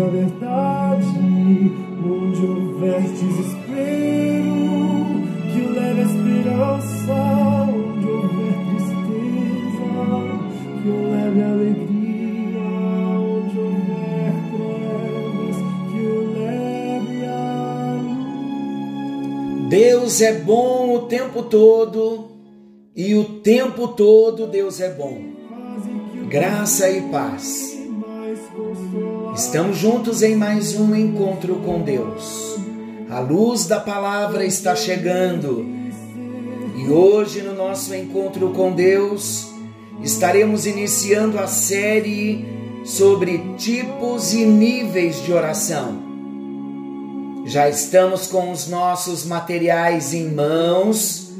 a verdade. Onde houver desespero, que eu leve a esperança. Onde houver tristeza, que eu leve a alegria. Onde houver trevas, que eu leve a luz. Deus é bom o tempo todo e o tempo todo Deus é bom. Graça e paz. Estamos juntos em mais um encontro com Deus. A luz da palavra está chegando. E hoje, no nosso encontro com Deus, estaremos iniciando a série sobre tipos e níveis de oração. Já estamos com os nossos materiais em mãos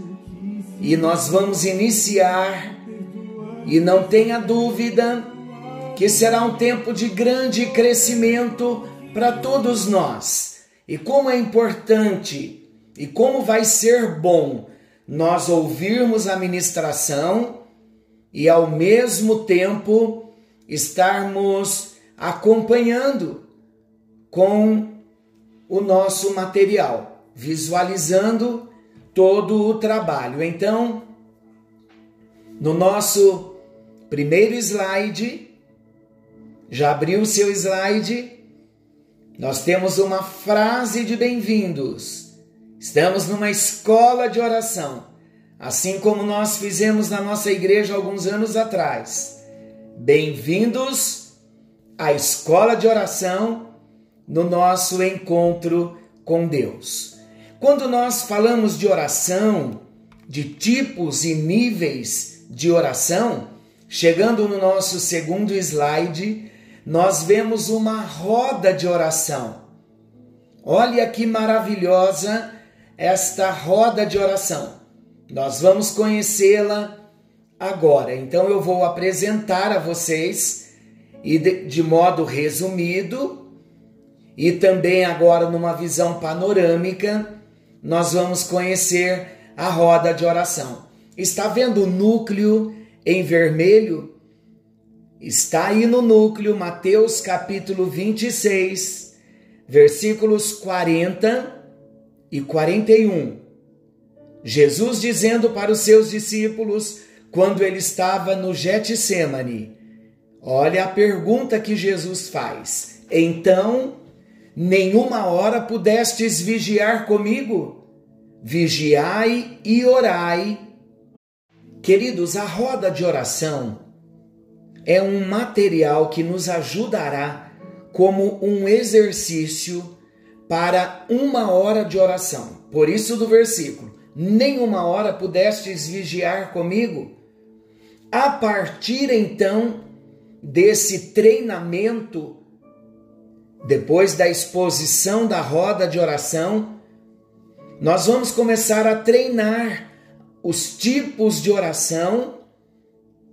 e nós vamos iniciar. E não tenha dúvida que será um tempo de grande crescimento para todos nós. E como é importante e como vai ser bom nós ouvirmos a ministração e ao mesmo tempo estarmos acompanhando com o nosso material, visualizando todo o trabalho. Então, no nosso primeiro slide, já abriu o seu slide? Nós temos uma frase de bem-vindos. Estamos numa escola de oração, assim como nós fizemos na nossa igreja alguns anos atrás. Bem-vindos à escola de oração no nosso encontro com Deus. Quando nós falamos de oração, de tipos e níveis de oração, chegando no nosso segundo slide, nós vemos uma roda de oração. Olha que maravilhosa esta roda de oração. Nós vamos conhecê-la agora. Então eu vou apresentar a vocês e de, de modo resumido e também agora numa visão panorâmica, nós vamos conhecer a roda de oração. Está vendo o núcleo em vermelho? Está aí no núcleo, Mateus capítulo 26, versículos 40 e 41. Jesus dizendo para os seus discípulos, quando ele estava no Getsemane, olha a pergunta que Jesus faz. Então, nenhuma hora pudestes vigiar comigo? Vigiai e orai. Queridos, a roda de oração é um material que nos ajudará como um exercício para uma hora de oração. Por isso, do versículo: nenhuma hora pudestes vigiar comigo. A partir então desse treinamento, depois da exposição da roda de oração, nós vamos começar a treinar os tipos de oração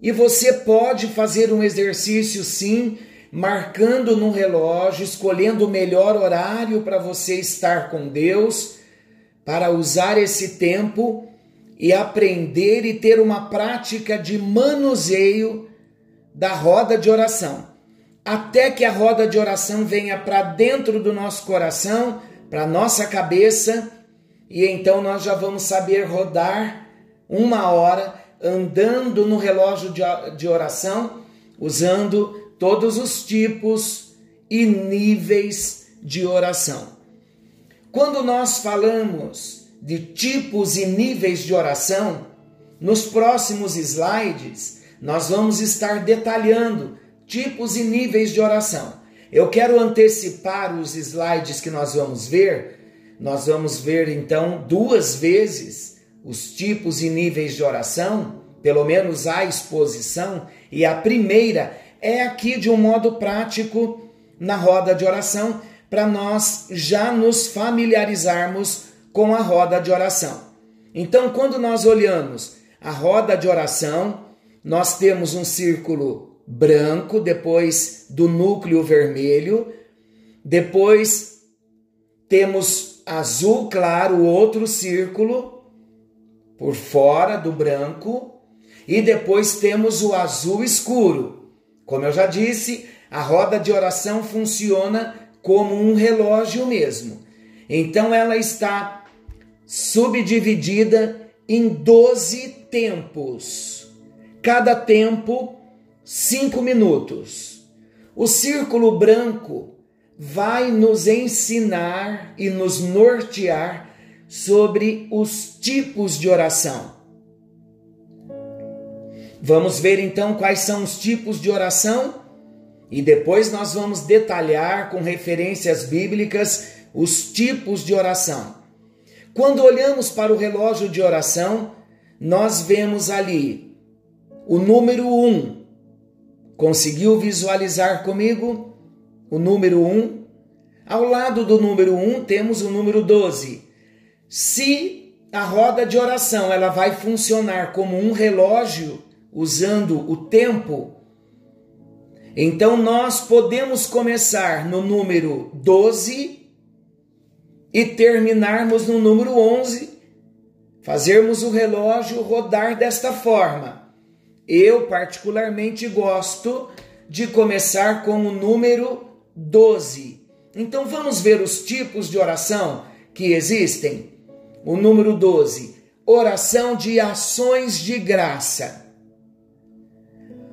e você pode fazer um exercício sim, marcando no relógio, escolhendo o melhor horário para você estar com Deus, para usar esse tempo e aprender e ter uma prática de manuseio da roda de oração. Até que a roda de oração venha para dentro do nosso coração, para nossa cabeça, e então nós já vamos saber rodar uma hora andando no relógio de oração, usando todos os tipos e níveis de oração. Quando nós falamos de tipos e níveis de oração, nos próximos slides nós vamos estar detalhando tipos e níveis de oração. Eu quero antecipar os slides que nós vamos ver, nós vamos ver então duas vezes os tipos e níveis de oração, pelo menos a exposição, e a primeira é aqui de um modo prático na roda de oração, para nós já nos familiarizarmos com a roda de oração. Então, quando nós olhamos a roda de oração, nós temos um círculo branco, depois do núcleo vermelho, depois temos azul claro, outro círculo por fora do branco, e depois temos o azul escuro. Como eu já disse, a roda de oração funciona como um relógio mesmo. Então ela está subdividida em 12 tempos. Cada tempo, 5 minutos. O círculo branco vai nos ensinar e nos nortear sobre os tipos de oração. Vamos ver então quais são os tipos de oração e depois nós vamos detalhar com referências bíblicas os tipos de oração. Quando olhamos para o relógio de oração, nós vemos ali o número 1. Um. Conseguiu visualizar comigo o número 1? Um? Ao lado do número 1 um, temos o número 12. Se a roda de oração ela vai funcionar como um relógio usando o tempo, então nós podemos começar no número 12 e terminarmos no número 11, fazermos o relógio rodar desta forma. Eu, particularmente, gosto de começar com o número 12. Então vamos ver os tipos de oração que existem. O número 12, oração de ações de graça.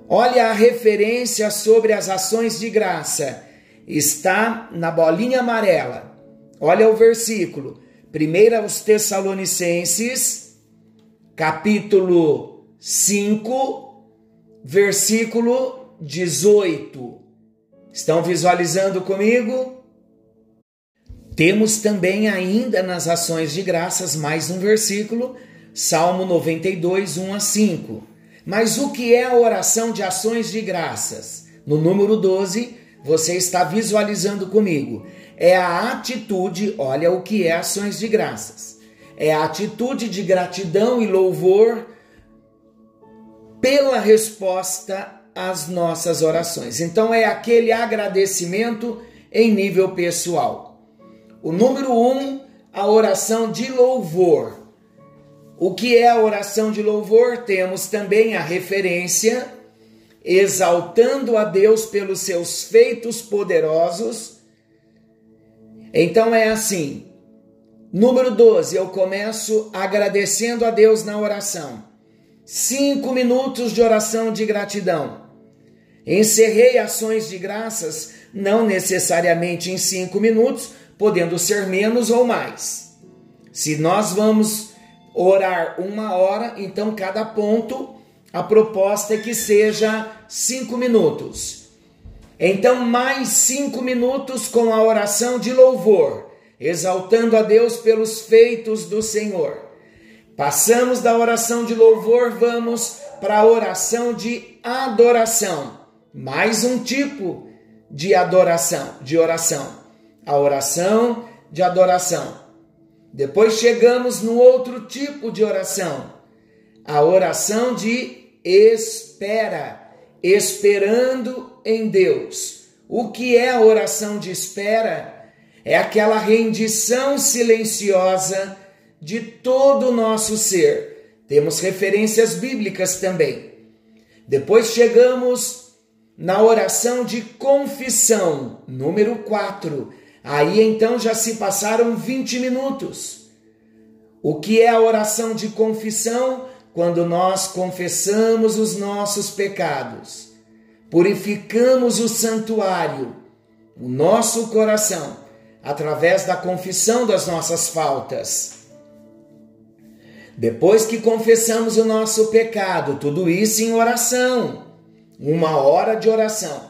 Olha a referência sobre as ações de graça. Está na bolinha amarela. Olha o versículo. 1 aos Tessalonicenses, capítulo 5, versículo 18. Estão visualizando comigo? Temos também ainda nas ações de graças mais um versículo, Salmo 92, 1 a 5. Mas o que é a oração de ações de graças? No número 12, você está visualizando comigo. É a atitude, olha o que é ações de graças. É a atitude de gratidão e louvor pela resposta às nossas orações. Então é aquele agradecimento em nível pessoal. O número um, a oração de louvor. O que é a oração de louvor? Temos também a referência exaltando a Deus pelos seus feitos poderosos. Então é assim. Número 12, eu começo agradecendo a Deus na oração. Cinco minutos de oração de gratidão. Encerrei ações de graças, não necessariamente em cinco minutos, podendo ser menos ou mais. Se nós vamos orar uma hora, então cada ponto, a proposta é que seja cinco minutos. Então, mais cinco minutos com a oração de louvor, exaltando a Deus pelos feitos do Senhor. Passamos da oração de louvor, vamos para a oração de adoração. Mais um tipo de adoração, de oração. A oração de adoração. Depois chegamos no outro tipo de oração, a oração de espera, esperando em Deus. O que é a oração de espera? É aquela rendição silenciosa de todo o nosso ser. Temos referências bíblicas também. Depois chegamos na oração de confissão, número 4, Aí então já se passaram 20 minutos. O que é a oração de confissão? Quando nós confessamos os nossos pecados, purificamos o santuário, o nosso coração, através da confissão das nossas faltas. Depois que confessamos o nosso pecado, tudo isso em oração, uma hora de oração.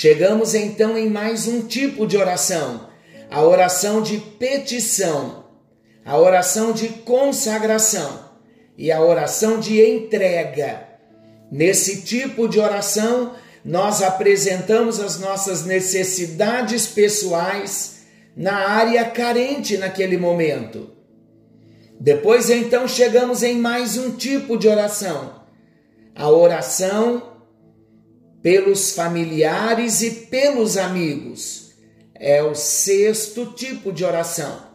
Chegamos então em mais um tipo de oração, a oração de petição, a oração de consagração e a oração de entrega. Nesse tipo de oração, nós apresentamos as nossas necessidades pessoais na área carente naquele momento. Depois então chegamos em mais um tipo de oração, a oração pelos familiares e pelos amigos. É o sexto tipo de oração.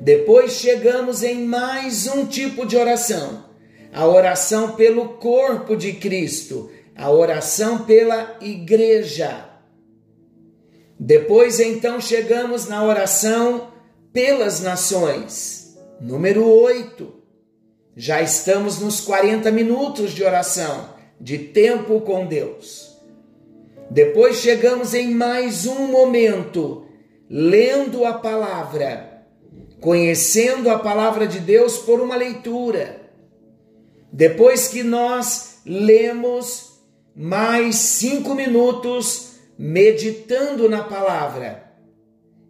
Depois chegamos em mais um tipo de oração, a oração pelo corpo de Cristo, a oração pela igreja. Depois então chegamos na oração pelas nações, número 8. Já estamos nos 40 minutos de oração, de tempo com Deus. Depois chegamos em mais um momento, lendo a palavra, conhecendo a palavra de Deus por uma leitura. Depois que nós lemos mais cinco minutos meditando na palavra.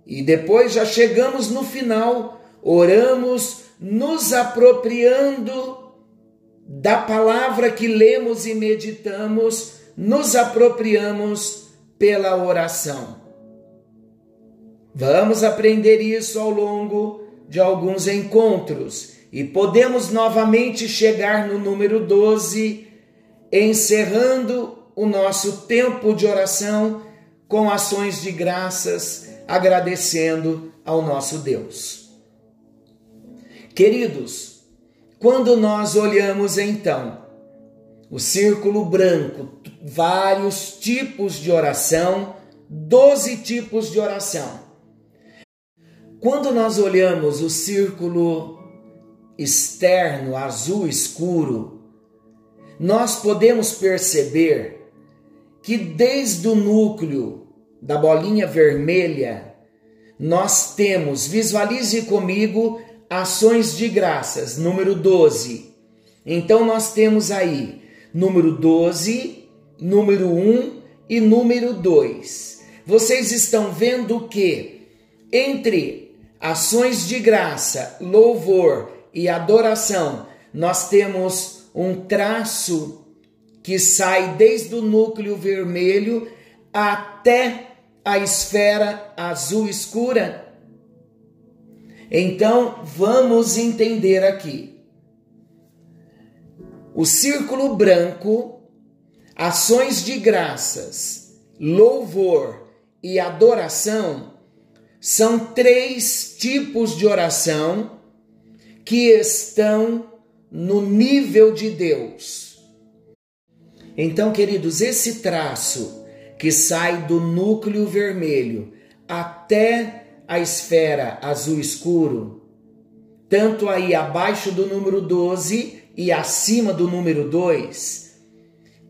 E depois já chegamos no final, oramos, nos apropriando da palavra que lemos e meditamos nos apropriamos pela oração. Vamos aprender isso ao longo de alguns encontros e podemos novamente chegar no número 12, encerrando o nosso tempo de oração com ações de graças, agradecendo ao nosso Deus. Queridos, quando nós olhamos então o círculo branco, vários tipos de oração, doze tipos de oração. Quando nós olhamos o círculo externo, azul escuro, nós podemos perceber que desde o núcleo da bolinha vermelha, nós temos, visualize comigo, ações de graças, número 12. Então nós temos aí número 12, número 1 e número 2. Vocês estão vendo que entre ações de graça, louvor e adoração, nós temos um traço que sai desde o núcleo vermelho até a esfera azul escura. Então, vamos entender aqui o círculo branco, ações de graças, louvor e adoração são três tipos de oração que estão no nível de Deus. Então, queridos, esse traço que sai do núcleo vermelho até a esfera azul escuro, tanto aí abaixo do número 12 e acima do número 2,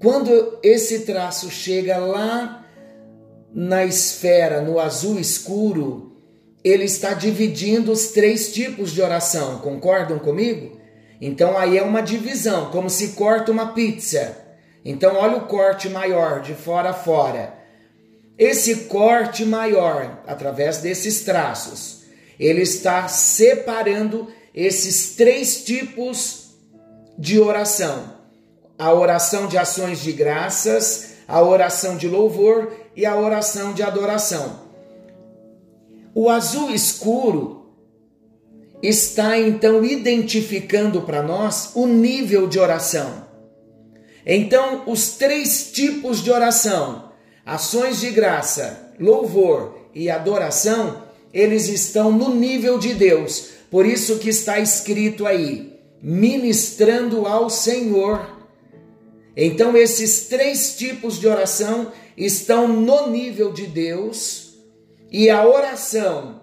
quando esse traço chega lá na esfera, no azul escuro, ele está dividindo os três tipos de oração, concordam comigo? Então aí é uma divisão, como se corta uma pizza. Então olha o corte maior de fora a fora. Esse corte maior, através desses traços, ele está separando esses três tipos de oração: a oração de ações de graças, a oração de louvor e a oração de adoração. O azul escuro está então identificando para nós o nível de oração. Então, os três tipos de oração, ações de graça, louvor e adoração, eles estão no nível de Deus. Por isso que está escrito aí: ministrando ao Senhor. Então, esses três tipos de oração estão no nível de Deus e a oração,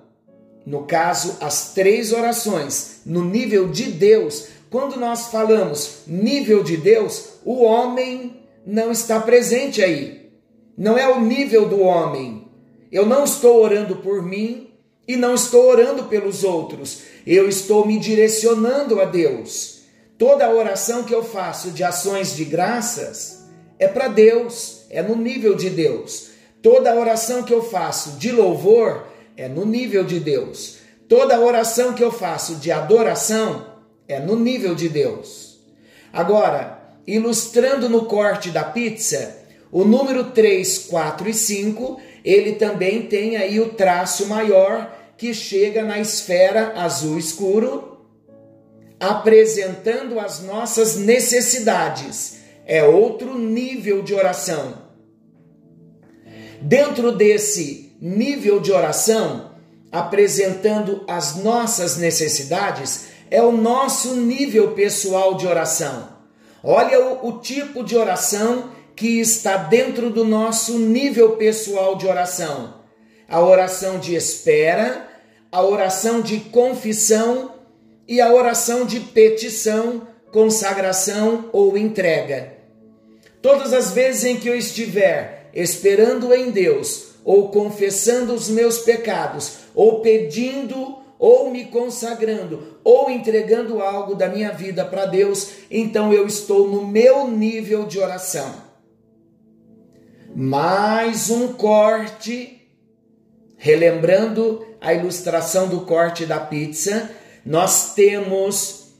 no caso, as três orações, no nível de Deus. Quando nós falamos nível de Deus, o homem não está presente aí. Não é o nível do homem. Eu não estou orando por mim, e não estou orando pelos outros, eu estou me direcionando a Deus. Toda oração que eu faço de ações de graças é para Deus, é no nível de Deus. Toda oração que eu faço de louvor é no nível de Deus. Toda oração que eu faço de adoração é no nível de Deus. Agora, ilustrando no corte da pizza, o número 3, 4 e 5, ele também tem aí o traço maior que chega na esfera azul escuro, apresentando as nossas necessidades. É outro nível de oração. Dentro desse nível de oração, apresentando as nossas necessidades, é o nosso nível pessoal de oração. Olha o, o, tipo de oração que está dentro do nosso nível pessoal de oração: a oração de espera, a oração de confissão e a oração de petição, consagração ou entrega. Todas as vezes em que eu estiver esperando em Deus, ou confessando os meus pecados, ou pedindo, ou me consagrando, ou entregando algo da minha vida para Deus, então eu estou no meu nível de oração. Mais um corte, relembrando a ilustração do corte da pizza, nós temos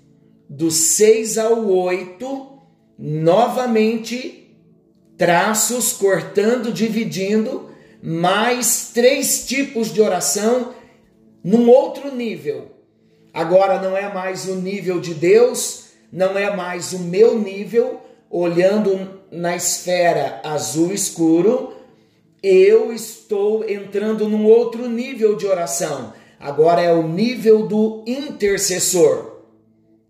do 6 ao 8, novamente, traços cortando, dividindo, mais três tipos de oração num outro nível. Agora não é mais o nível de Deus, não é mais o meu nível, olhando na esfera azul escuro, eu estou entrando num outro nível de oração. Agora é o nível do intercessor.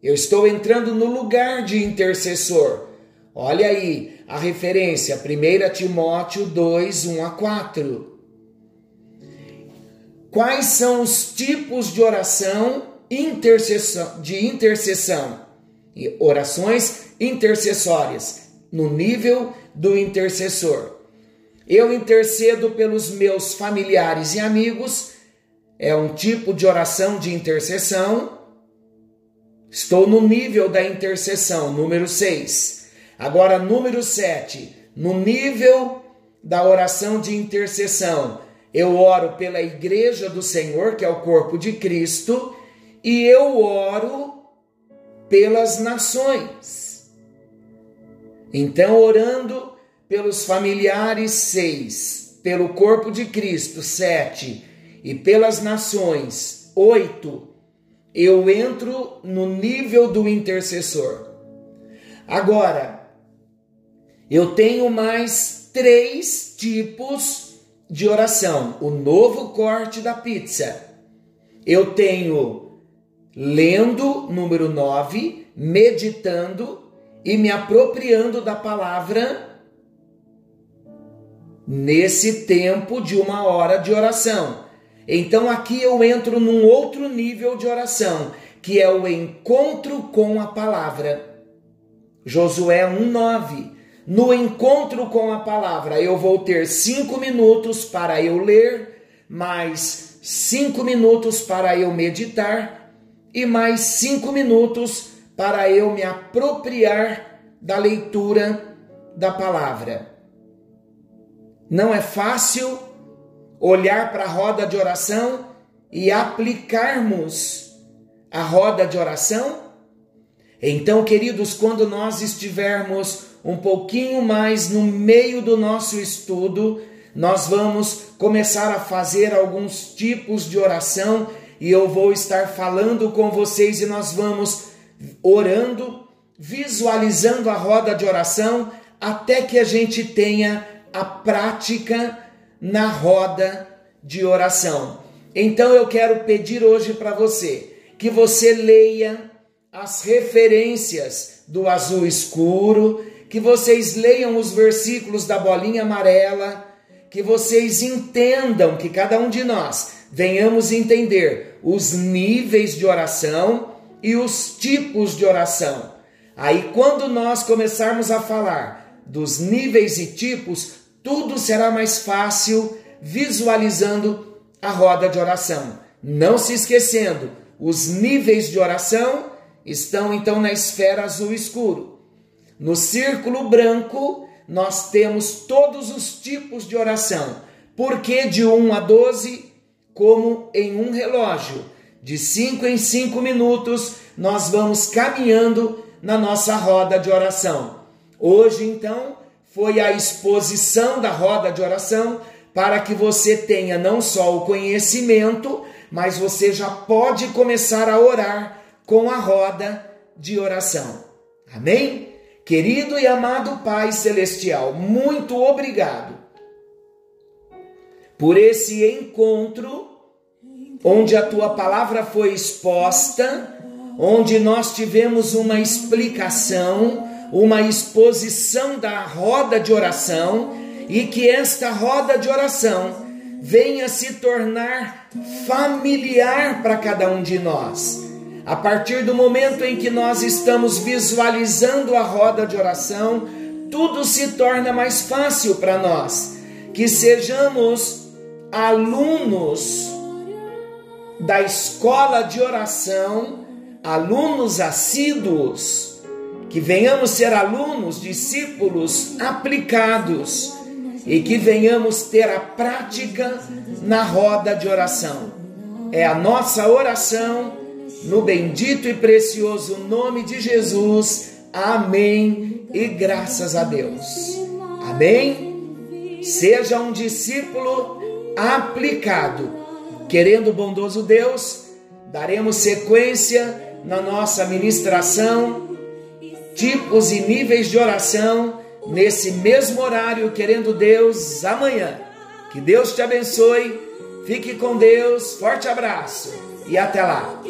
Eu estou entrando no lugar de intercessor. Olha aí a referência, 1 Timóteo 2, 1 a 4. Quais são os tipos de oração de intercessão? Orações intercessórias, no nível do intercessor. Eu intercedo pelos meus familiares e amigos, é um tipo de oração de intercessão. Estou no nível da intercessão, número 6. Agora, número 7, no nível da oração de intercessão. Eu oro pela igreja do Senhor, que é o corpo de Cristo, e eu oro pelas nações. Então, orando pelos familiares, seis, pelo corpo de Cristo, sete, e pelas nações, oito, eu entro no nível do intercessor. Agora, eu tenho mais três tipos de oração. O novo corte da pizza. Eu tenho lendo, número nove, meditando e me apropriando da palavra nesse tempo de uma hora de oração. Então aqui eu entro num outro nível de oração, que é o encontro com a palavra. Josué 1,9. No encontro com a palavra, eu vou ter cinco minutos para eu ler, mais cinco minutos para eu meditar e mais cinco minutos para eu me apropriar da leitura da palavra. Não é fácil olhar para a roda de oração e aplicarmos a roda de oração? Então, queridos, quando nós estivermos um pouquinho mais no meio do nosso estudo, nós vamos começar a fazer alguns tipos de oração e eu vou estar falando com vocês e nós vamos orando, visualizando a roda de oração até que a gente tenha a prática na roda de oração. Então eu quero pedir hoje para você que você leia as referências do azul escuro, que vocês leiam os versículos da bolinha amarela, que vocês entendam que cada um de nós venhamos entender os níveis de oração e os tipos de oração. Aí, quando nós começarmos a falar dos níveis e tipos, tudo será mais fácil visualizando a roda de oração. Não se esquecendo, os níveis de oração estão então na esfera azul escuro. No círculo branco, nós temos todos os tipos de oração. Por que de 1 a 12? como em um relógio. De cinco em cinco minutos, nós vamos caminhando na nossa roda de oração. Hoje, então, foi a exposição da roda de oração para que você tenha não só o conhecimento, mas você já pode começar a orar com a roda de oração. Amém? Querido e amado Pai Celestial, muito obrigado por esse encontro onde a tua palavra foi exposta, onde nós tivemos uma explicação, uma exposição da roda de oração e que esta roda de oração venha se tornar familiar para cada um de nós. A partir do momento em que nós estamos visualizando a roda de oração, tudo se torna mais fácil para nós. Que sejamos alunos da escola de oração, alunos assíduos, que venhamos ser alunos, discípulos aplicados e que venhamos ter a prática na roda de oração. É a nossa oração no bendito e precioso nome de Jesus. Amém e graças a Deus. Amém. Seja um discípulo aplicado. Querendo o bondoso Deus, daremos sequência na nossa ministração, tipos e níveis de oração nesse mesmo horário, querendo Deus, amanhã. Que Deus te abençoe, fique com Deus, forte abraço e até lá.